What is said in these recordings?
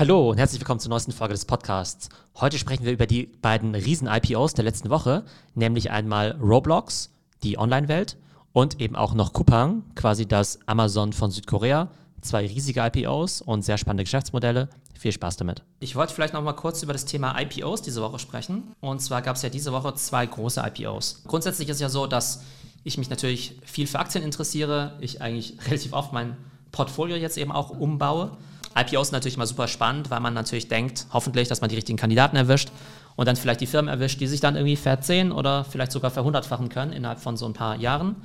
Hallo und herzlich willkommen zur neuesten Folge des Podcasts. Heute sprechen wir über die beiden Riesen-IPOs der letzten Woche, nämlich einmal Roblox, die Online-Welt, und eben auch noch Coupang, quasi das Amazon von Südkorea. Zwei riesige IPOs und sehr spannende Geschäftsmodelle. Viel Spaß damit. Ich wollte vielleicht noch mal kurz über das Thema IPOs diese Woche sprechen. Und zwar gab es ja diese Woche zwei große IPOs. Grundsätzlich ist ja so, dass ich mich natürlich viel für Aktien interessiere. Ich eigentlich relativ oft mein Portfolio jetzt eben auch umbaue. IPOs sind natürlich immer super spannend, weil man natürlich denkt, hoffentlich, dass man die richtigen Kandidaten erwischt und dann vielleicht die Firmen erwischt, die sich dann irgendwie verzehn oder vielleicht sogar verhundertfachen können innerhalb von so ein paar Jahren.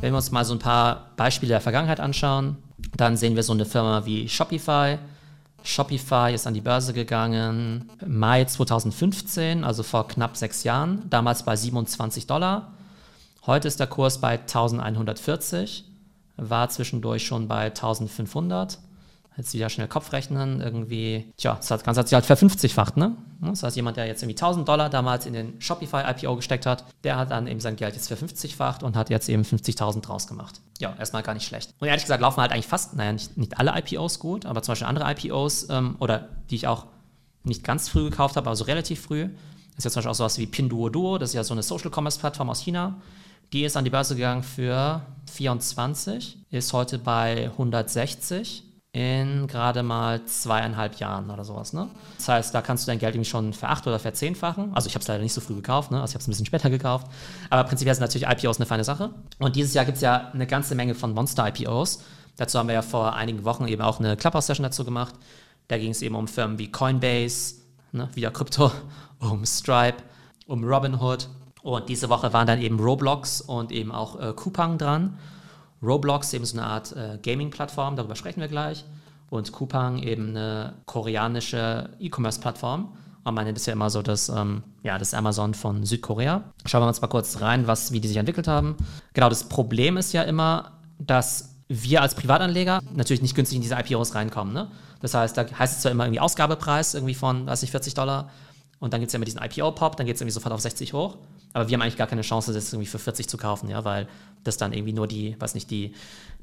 Wenn wir uns mal so ein paar Beispiele der Vergangenheit anschauen, dann sehen wir so eine Firma wie Shopify. Shopify ist an die Börse gegangen Mai 2015, also vor knapp sechs Jahren, damals bei 27 Dollar. Heute ist der Kurs bei 1140, war zwischendurch schon bei 1500 jetzt wieder schnell Kopf rechnen, irgendwie, tja, das Ganze hat sich halt ver50-facht, ne? Das heißt, jemand, der jetzt irgendwie 1000 Dollar damals in den Shopify IPO gesteckt hat, der hat dann eben sein Geld jetzt ver50-facht und hat jetzt eben 50.000 draus gemacht. Ja, erstmal gar nicht schlecht. Und ehrlich gesagt laufen halt eigentlich fast, naja, nicht, nicht alle IPOs gut, aber zum Beispiel andere IPOs ähm, oder die ich auch nicht ganz früh gekauft habe, aber so relativ früh. Das ist jetzt zum Beispiel auch sowas wie Pinduoduo, das ist ja so eine Social Commerce Plattform aus China. Die ist an die Börse gegangen für 24, ist heute bei 160 in gerade mal zweieinhalb Jahren oder sowas. Ne? Das heißt, da kannst du dein Geld irgendwie schon veracht- oder verzehnfachen. Also ich habe es leider nicht so früh gekauft, ne? also ich habe es ein bisschen später gekauft. Aber prinzipiell sind natürlich IPOs eine feine Sache. Und dieses Jahr gibt es ja eine ganze Menge von Monster-IPOs. Dazu haben wir ja vor einigen Wochen eben auch eine Clubhouse-Session dazu gemacht. Da ging es eben um Firmen wie Coinbase, ne? wieder Krypto, um Stripe, um Robinhood. Und diese Woche waren dann eben Roblox und eben auch äh, Coupang dran. Roblox eben so eine Art äh, Gaming-Plattform, darüber sprechen wir gleich. Und Coupang eben eine koreanische E-Commerce-Plattform. Und man nennt es ja immer so das, ähm, ja, das Amazon von Südkorea. Schauen wir uns mal kurz rein, was, wie die sich entwickelt haben. Genau, das Problem ist ja immer, dass wir als Privatanleger natürlich nicht günstig in diese IPOs reinkommen. Ne? Das heißt, da heißt es zwar immer irgendwie Ausgabepreis irgendwie von, weiß ich, 40 Dollar. Und dann gibt es ja immer diesen IPO-Pop, dann geht es irgendwie sofort auf 60 hoch. Aber wir haben eigentlich gar keine Chance, das irgendwie für 40 zu kaufen, ja, weil das dann irgendwie nur die, weiß nicht, die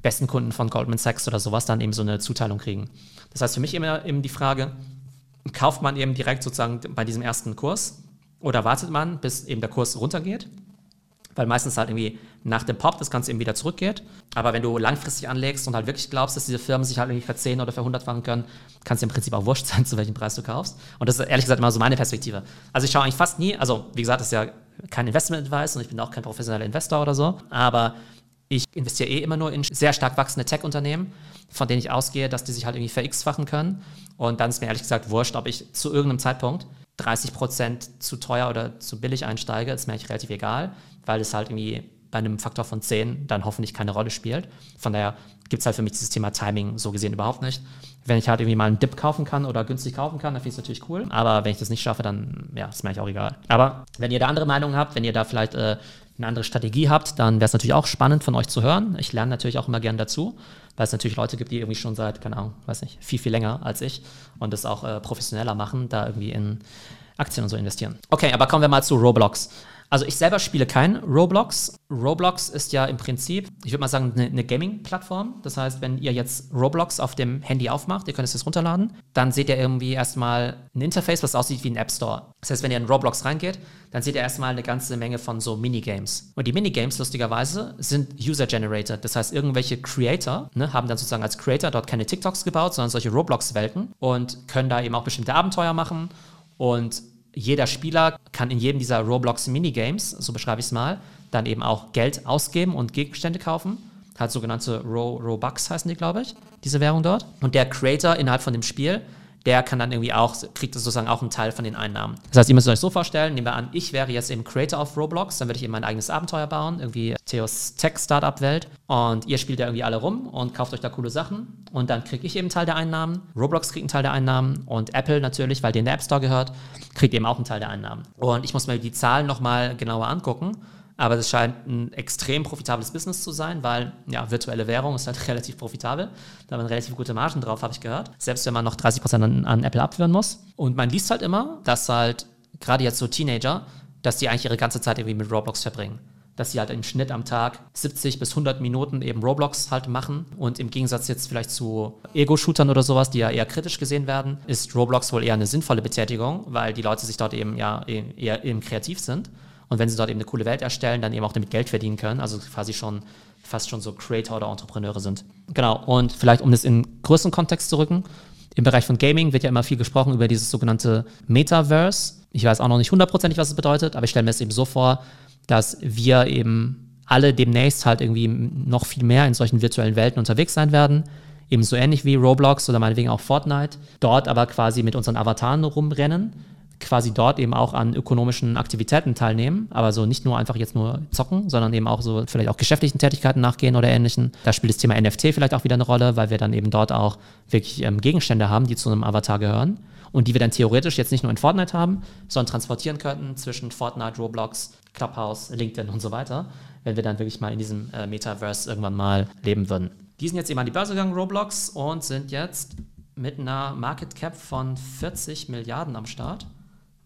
besten Kunden von Goldman Sachs oder sowas dann eben so eine Zuteilung kriegen. Das heißt für mich immer eben die Frage, kauft man eben direkt sozusagen bei diesem ersten Kurs oder wartet man, bis eben der Kurs runtergeht? Weil meistens halt irgendwie nach dem Pop das Ganze eben wieder zurückgeht. Aber wenn du langfristig anlegst und halt wirklich glaubst, dass diese Firmen sich halt irgendwie verzehn oder verhundertfachen können, kann es im Prinzip auch wurscht sein, zu welchem Preis du kaufst. Und das ist ehrlich gesagt immer so meine Perspektive. Also ich schaue eigentlich fast nie, also wie gesagt, das ist ja kein Investment-Advice und ich bin auch kein professioneller Investor oder so, aber ich investiere eh immer nur in sehr stark wachsende Tech-Unternehmen, von denen ich ausgehe, dass die sich halt irgendwie ver-x-fachen können. Und dann ist mir ehrlich gesagt wurscht, ob ich zu irgendeinem Zeitpunkt 30 Prozent zu teuer oder zu billig einsteige, ist mir eigentlich relativ egal, weil es halt irgendwie bei einem Faktor von 10 dann hoffentlich keine Rolle spielt. Von daher gibt es halt für mich dieses Thema Timing so gesehen überhaupt nicht. Wenn ich halt irgendwie mal einen Dip kaufen kann oder günstig kaufen kann, dann finde ich es natürlich cool. Aber wenn ich das nicht schaffe, dann ja, ist mir eigentlich auch egal. Aber wenn ihr da andere Meinungen habt, wenn ihr da vielleicht äh, eine andere Strategie habt, dann wäre es natürlich auch spannend von euch zu hören. Ich lerne natürlich auch immer gern dazu, weil es natürlich Leute gibt, die irgendwie schon seit, keine Ahnung, weiß nicht, viel, viel länger als ich und das auch äh, professioneller machen, da irgendwie in Aktien und so investieren. Okay, aber kommen wir mal zu Roblox. Also ich selber spiele kein Roblox. Roblox ist ja im Prinzip, ich würde mal sagen, eine, eine Gaming-Plattform. Das heißt, wenn ihr jetzt Roblox auf dem Handy aufmacht, ihr könnt es jetzt runterladen, dann seht ihr irgendwie erstmal ein Interface, was aussieht wie ein App Store. Das heißt, wenn ihr in Roblox reingeht, dann seht ihr erstmal eine ganze Menge von so Minigames. Und die Minigames, lustigerweise, sind User-Generated. Das heißt, irgendwelche Creator ne, haben dann sozusagen als Creator dort keine TikToks gebaut, sondern solche Roblox-Welten und können da eben auch bestimmte Abenteuer machen. Und jeder Spieler kann in jedem dieser Roblox Minigames, so beschreibe ich es mal, dann eben auch Geld ausgeben und Gegenstände kaufen. Hat sogenannte Ro Robux heißen die, glaube ich, diese Währung dort. Und der Creator innerhalb von dem Spiel der kann dann irgendwie auch, kriegt sozusagen auch einen Teil von den Einnahmen. Das heißt, ihr müsst euch so vorstellen, nehmen wir an, ich wäre jetzt eben Creator of Roblox, dann würde ich eben mein eigenes Abenteuer bauen, irgendwie Theos Tech Startup Welt und ihr spielt da irgendwie alle rum und kauft euch da coole Sachen und dann kriege ich eben einen Teil der Einnahmen, Roblox kriegt einen Teil der Einnahmen und Apple natürlich, weil denen der App Store gehört, kriegt eben auch einen Teil der Einnahmen. Und ich muss mir die Zahlen nochmal genauer angucken aber es scheint ein extrem profitables Business zu sein, weil ja, virtuelle Währung ist halt relativ profitabel. Da man relativ gute Margen drauf, habe ich gehört. Selbst wenn man noch 30% an, an Apple abführen muss. Und man liest halt immer, dass halt gerade jetzt so Teenager, dass die eigentlich ihre ganze Zeit irgendwie mit Roblox verbringen. dass sie halt im Schnitt am Tag 70 bis 100 Minuten eben Roblox halt machen. Und im Gegensatz jetzt vielleicht zu Ego-Shootern oder sowas, die ja eher kritisch gesehen werden, ist Roblox wohl eher eine sinnvolle Betätigung, weil die Leute sich dort eben ja eher eben kreativ sind. Und wenn sie dort eben eine coole Welt erstellen, dann eben auch damit Geld verdienen können. Also quasi schon fast schon so Creator oder Entrepreneure sind. Genau. Und vielleicht, um das in größeren Kontext zu rücken, im Bereich von Gaming wird ja immer viel gesprochen über dieses sogenannte Metaverse. Ich weiß auch noch nicht hundertprozentig, was es bedeutet, aber ich stelle mir es eben so vor, dass wir eben alle demnächst halt irgendwie noch viel mehr in solchen virtuellen Welten unterwegs sein werden. Eben so ähnlich wie Roblox oder meinetwegen auch Fortnite. Dort aber quasi mit unseren Avataren rumrennen. Quasi dort eben auch an ökonomischen Aktivitäten teilnehmen. Aber so nicht nur einfach jetzt nur zocken, sondern eben auch so vielleicht auch geschäftlichen Tätigkeiten nachgehen oder ähnlichen. Da spielt das Thema NFT vielleicht auch wieder eine Rolle, weil wir dann eben dort auch wirklich ähm, Gegenstände haben, die zu einem Avatar gehören und die wir dann theoretisch jetzt nicht nur in Fortnite haben, sondern transportieren könnten zwischen Fortnite, Roblox, Clubhouse, LinkedIn und so weiter, wenn wir dann wirklich mal in diesem äh, Metaverse irgendwann mal leben würden. Die sind jetzt eben an die Börse gegangen, Roblox, und sind jetzt mit einer Market Cap von 40 Milliarden am Start,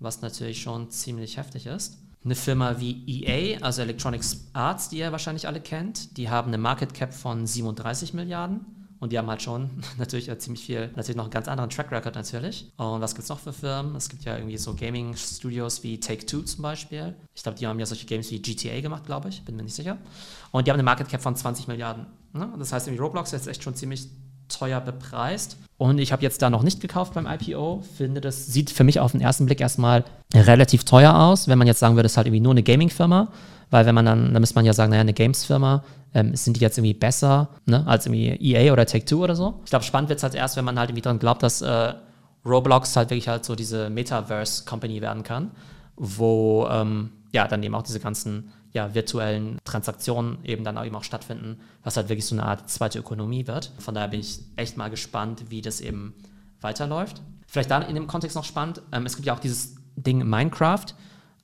was natürlich schon ziemlich heftig ist. Eine Firma wie EA, also Electronics Arts, die ihr wahrscheinlich alle kennt, die haben eine Market Cap von 37 Milliarden. Und die haben halt schon natürlich ziemlich viel, natürlich noch einen ganz anderen Track Record natürlich. Und was gibt es noch für Firmen? Es gibt ja irgendwie so Gaming-Studios wie Take-Two zum Beispiel. Ich glaube, die haben ja solche Games wie GTA gemacht, glaube ich, bin mir nicht sicher. Und die haben eine Market Cap von 20 Milliarden. Ne? Das heißt, irgendwie Roblox ist jetzt echt schon ziemlich teuer bepreist. Und ich habe jetzt da noch nicht gekauft beim IPO. Finde, das sieht für mich auf den ersten Blick erstmal relativ teuer aus. Wenn man jetzt sagen würde, es ist halt irgendwie nur eine Gaming-Firma. Weil wenn man dann, dann müsste man ja sagen, naja, eine Games-Firma, ähm, sind die jetzt irgendwie besser ne, als irgendwie EA oder Take-Two oder so? Ich glaube, spannend wird es halt erst, wenn man halt irgendwie dran glaubt, dass äh, Roblox halt wirklich halt so diese Metaverse-Company werden kann, wo ähm, ja dann eben auch diese ganzen ja, virtuellen Transaktionen eben dann auch eben auch stattfinden, was halt wirklich so eine Art zweite Ökonomie wird. Von daher bin ich echt mal gespannt, wie das eben weiterläuft. Vielleicht da in dem Kontext noch spannend, ähm, es gibt ja auch dieses Ding Minecraft,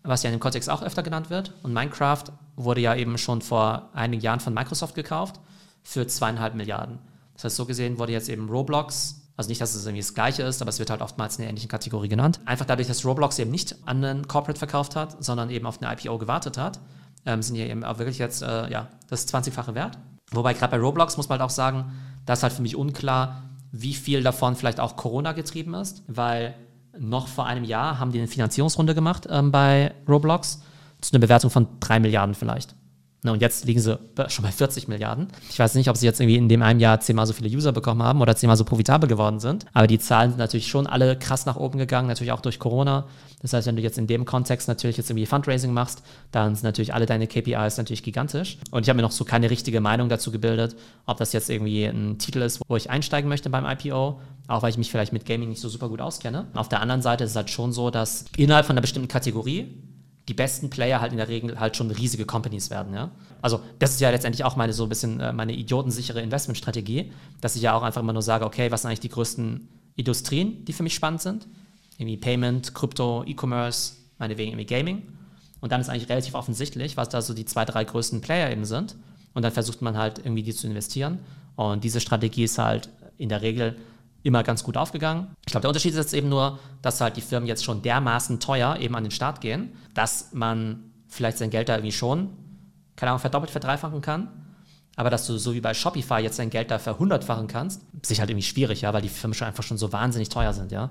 was ja in dem Kontext auch öfter genannt wird. Und Minecraft wurde ja eben schon vor einigen Jahren von Microsoft gekauft für zweieinhalb Milliarden. Das heißt, so gesehen wurde jetzt eben Roblox, also nicht, dass es irgendwie das Gleiche ist, aber es wird halt oftmals in der ähnlichen Kategorie genannt. Einfach dadurch, dass Roblox eben nicht an einen Corporate verkauft hat, sondern eben auf eine IPO gewartet hat, ähm, sind ja eben auch wirklich jetzt, äh, ja, das 20-fache wert. Wobei gerade bei Roblox muss man halt auch sagen, da ist halt für mich unklar, wie viel davon vielleicht auch Corona getrieben ist, weil noch vor einem Jahr haben die eine Finanzierungsrunde gemacht ähm, bei Roblox zu einer Bewertung von drei Milliarden vielleicht. Na, und jetzt liegen sie schon bei 40 Milliarden. Ich weiß nicht, ob sie jetzt irgendwie in dem einen Jahr zehnmal so viele User bekommen haben oder zehnmal so profitabel geworden sind. Aber die Zahlen sind natürlich schon alle krass nach oben gegangen, natürlich auch durch Corona. Das heißt, wenn du jetzt in dem Kontext natürlich jetzt irgendwie Fundraising machst, dann sind natürlich alle deine KPIs natürlich gigantisch. Und ich habe mir noch so keine richtige Meinung dazu gebildet, ob das jetzt irgendwie ein Titel ist, wo ich einsteigen möchte beim IPO, auch weil ich mich vielleicht mit Gaming nicht so super gut auskenne. Auf der anderen Seite ist es halt schon so, dass innerhalb von einer bestimmten Kategorie die besten Player halt in der Regel halt schon riesige Companies werden, ja. Also das ist ja letztendlich auch meine so ein bisschen äh, meine idiotensichere Investmentstrategie, dass ich ja auch einfach immer nur sage, okay, was sind eigentlich die größten Industrien, die für mich spannend sind? Irgendwie Payment, Krypto, E-Commerce, meinetwegen irgendwie Gaming. Und dann ist eigentlich relativ offensichtlich, was da so die zwei, drei größten Player eben sind. Und dann versucht man halt irgendwie die zu investieren. Und diese Strategie ist halt in der Regel immer ganz gut aufgegangen. Ich glaube, der Unterschied ist jetzt eben nur, dass halt die Firmen jetzt schon dermaßen teuer eben an den Start gehen, dass man vielleicht sein Geld da irgendwie schon, keine Ahnung, verdoppelt, verdreifachen kann. Aber dass du so wie bei Shopify jetzt dein Geld da verhundertfachen kannst, ist sich halt irgendwie schwierig, ja, weil die Firmen schon einfach schon so wahnsinnig teuer sind, ja.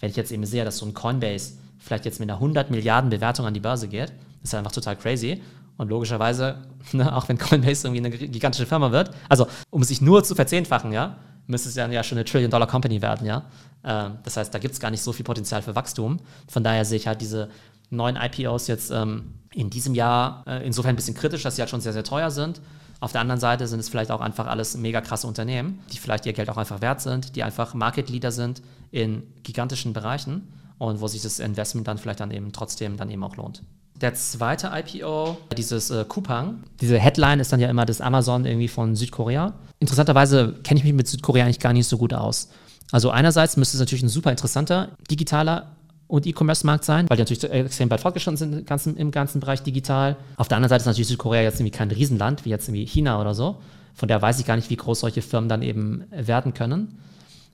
Wenn ich jetzt eben sehe, dass so ein Coinbase vielleicht jetzt mit einer 100 Milliarden Bewertung an die Börse geht, ist halt einfach total crazy. Und logischerweise, ne, auch wenn Coinbase irgendwie eine gigantische Firma wird, also um sich nur zu verzehnfachen, ja, müsste es ja schon eine Trillion-Dollar-Company werden, ja. Ähm, das heißt, da gibt es gar nicht so viel Potenzial für Wachstum. Von daher sehe ich halt diese neuen IPOs jetzt ähm, in diesem Jahr äh, insofern ein bisschen kritisch, dass sie halt schon sehr, sehr teuer sind. Auf der anderen Seite sind es vielleicht auch einfach alles mega krasse Unternehmen, die vielleicht ihr Geld auch einfach wert sind, die einfach Market Leader sind in gigantischen Bereichen und wo sich das Investment dann vielleicht dann eben trotzdem dann eben auch lohnt. Der zweite IPO, dieses äh, Coupang, diese Headline ist dann ja immer das Amazon irgendwie von Südkorea. Interessanterweise kenne ich mich mit Südkorea eigentlich gar nicht so gut aus. Also einerseits müsste es natürlich ein super interessanter digitaler und E-Commerce-Markt sein, weil die natürlich extrem weit fortgeschritten sind im ganzen, im ganzen Bereich digital. Auf der anderen Seite ist natürlich Südkorea jetzt irgendwie kein Riesenland, wie jetzt irgendwie China oder so. Von daher weiß ich gar nicht, wie groß solche Firmen dann eben werden können.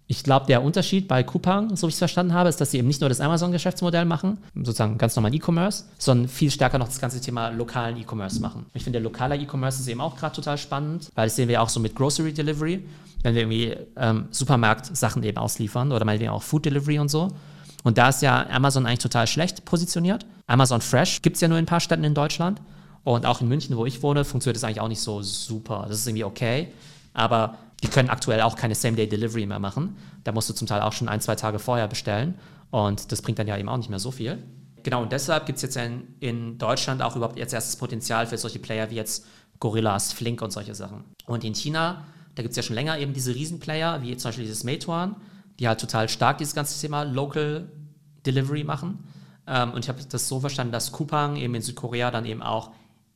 Ich glaube, der Unterschied bei Coupang, so wie ich es verstanden habe, ist, dass sie eben nicht nur das Amazon-Geschäftsmodell machen, sozusagen ganz normal E-Commerce, sondern viel stärker noch das ganze Thema lokalen E-Commerce machen. Ich finde, der lokale E-Commerce ist eben auch gerade total spannend, weil das sehen wir auch so mit Grocery Delivery, wenn wir irgendwie ähm, Supermarkt-Sachen eben ausliefern oder meinetwegen auch Food Delivery und so. Und da ist ja Amazon eigentlich total schlecht positioniert. Amazon Fresh gibt es ja nur in ein paar Städten in Deutschland. Und auch in München, wo ich wohne, funktioniert das eigentlich auch nicht so super. Das ist irgendwie okay. Aber die können aktuell auch keine Same-Day-Delivery mehr machen. Da musst du zum Teil auch schon ein, zwei Tage vorher bestellen. Und das bringt dann ja eben auch nicht mehr so viel. Genau, und deshalb gibt es jetzt in, in, Deutschland auch überhaupt jetzt erstes Potenzial für solche Player wie jetzt Gorillas, Flink und solche Sachen. Und in China, da gibt es ja schon länger eben diese Riesenplayer, wie zum Beispiel dieses Meituan, die halt total stark dieses ganze Thema Local Delivery machen. Ähm, und ich habe das so verstanden, dass Coupang eben in Südkorea dann eben auch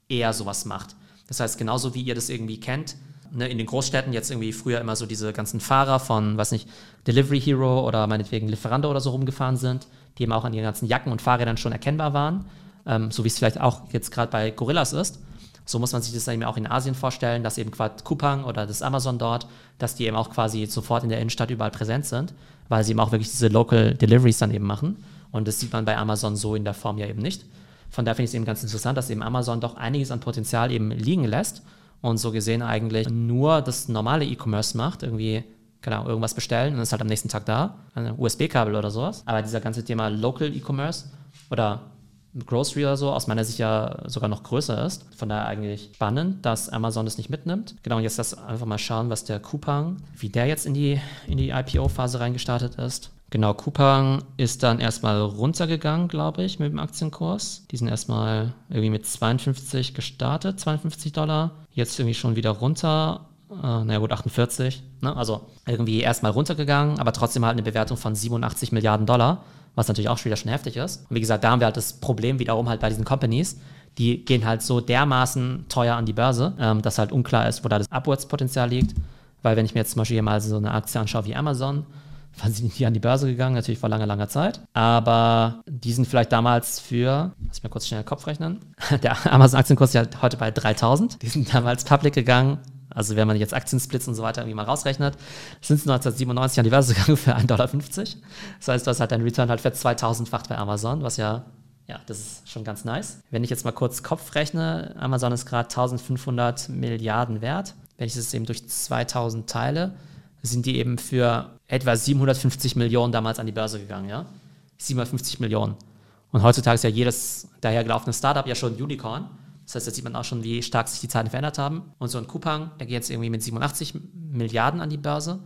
eher sowas macht. Das heißt, genauso wie ihr das irgendwie kennt, ne, in den Großstädten jetzt irgendwie früher immer so diese ganzen Fahrer von, weiß nicht, Delivery Hero oder meinetwegen Lieferando oder so rumgefahren sind, die eben auch an ihren ganzen Jacken und Fahrrädern schon erkennbar waren, ähm, so wie es vielleicht auch jetzt gerade bei Gorillas ist. So muss man sich das eben auch in Asien vorstellen, dass eben quasi Coupang oder das Amazon dort, dass die eben auch quasi sofort in der Innenstadt überall präsent sind, weil sie eben auch wirklich diese Local Deliveries dann eben machen. Und das sieht man bei Amazon so in der Form ja eben nicht. Von daher finde ich es eben ganz interessant, dass eben Amazon doch einiges an Potenzial eben liegen lässt und so gesehen eigentlich nur das normale E-Commerce macht, irgendwie genau, irgendwas bestellen und ist halt am nächsten Tag da, ein USB-Kabel oder sowas. Aber dieser ganze Thema Local E-Commerce oder Grocery oder so aus meiner Sicht ja sogar noch größer ist. Von daher eigentlich spannend, dass Amazon das nicht mitnimmt. Genau, und jetzt lass einfach mal schauen, was der Coupang, wie der jetzt in die, in die IPO-Phase reingestartet ist. Genau, Coupang ist dann erstmal runtergegangen, glaube ich, mit dem Aktienkurs. Die sind erstmal irgendwie mit 52 gestartet, 52 Dollar. Jetzt irgendwie schon wieder runter. Äh, naja, gut, 48. Ne? Also irgendwie erstmal runtergegangen, aber trotzdem halt eine Bewertung von 87 Milliarden Dollar, was natürlich auch wieder schon heftig ist. Und wie gesagt, da haben wir halt das Problem wiederum halt bei diesen Companies. Die gehen halt so dermaßen teuer an die Börse, ähm, dass halt unklar ist, wo da das Abwärtspotenzial liegt. Weil wenn ich mir jetzt zum Beispiel hier mal so eine Aktie anschaue wie Amazon, waren sie nicht an die Börse gegangen, natürlich vor langer, langer Zeit. Aber die sind vielleicht damals für, lass ich mal kurz schnell den Kopf rechnen, der Amazon-Aktienkurs ist ja heute bei 3000. Die sind damals public gegangen. Also wenn man jetzt Aktiensplits und so weiter irgendwie mal rausrechnet, sind sie 1997 an die Börse gegangen für 1,50 Dollar. Das heißt, du hast halt deinen Return halt für 2000-facht bei Amazon, was ja ja, das ist schon ganz nice. Wenn ich jetzt mal kurz Kopf rechne, Amazon ist gerade 1500 Milliarden wert. Wenn ich das eben durch 2000 teile, sind die eben für etwa 750 Millionen damals an die Börse gegangen, ja? 750 Millionen. Und heutzutage ist ja jedes dahergelaufene Startup ja schon Unicorn. Das heißt, da sieht man auch schon, wie stark sich die Zeiten verändert haben. Und so ein Coupang, der geht jetzt irgendwie mit 87 Milliarden an die Börse.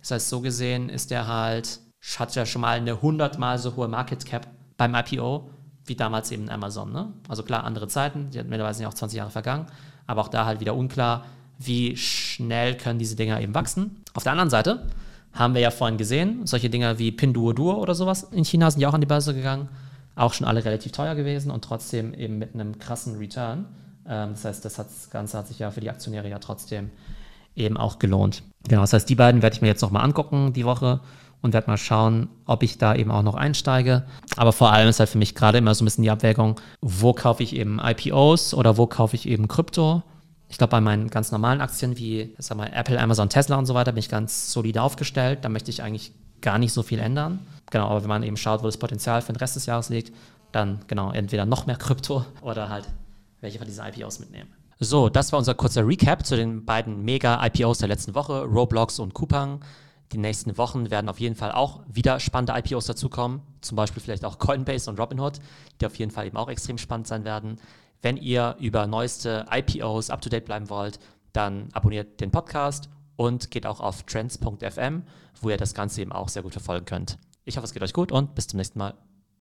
Das heißt, so gesehen ist der halt, hat ja schon mal eine 100 mal so hohe Market Cap beim IPO wie damals eben Amazon. Ne? Also klar, andere Zeiten, die mittlerweile ja auch 20 Jahre vergangen, aber auch da halt wieder unklar, wie schnell können diese Dinger eben wachsen. Auf der anderen Seite haben wir ja vorhin gesehen, solche Dinger wie Pinduoduo oder sowas in China sind ja auch an die Börse gegangen, auch schon alle relativ teuer gewesen und trotzdem eben mit einem krassen Return. Ähm, das heißt, das, Ganze hat sich ja für die Aktionäre ja trotzdem eben auch gelohnt. Genau, das heißt, die beiden werde ich mir jetzt nochmal angucken die Woche und werde mal schauen, ob ich da eben auch noch einsteige. Aber vor allem ist halt für mich gerade immer so ein bisschen die Abwägung, wo kaufe ich eben IPOs oder wo kaufe ich eben Krypto ich glaube, bei meinen ganz normalen Aktien wie sag mal, Apple, Amazon, Tesla und so weiter bin ich ganz solide aufgestellt. Da möchte ich eigentlich gar nicht so viel ändern. Genau, aber wenn man eben schaut, wo das Potenzial für den Rest des Jahres liegt, dann genau entweder noch mehr Krypto oder halt welche von diesen IPOs mitnehmen. So, das war unser kurzer Recap zu den beiden Mega-IPOs der letzten Woche, Roblox und Coupang. Die nächsten Wochen werden auf jeden Fall auch wieder spannende IPOs dazukommen, zum Beispiel vielleicht auch Coinbase und Robinhood, die auf jeden Fall eben auch extrem spannend sein werden. Wenn ihr über neueste IPOs up to date bleiben wollt, dann abonniert den Podcast und geht auch auf trends.fm, wo ihr das Ganze eben auch sehr gut verfolgen könnt. Ich hoffe, es geht euch gut und bis zum nächsten Mal.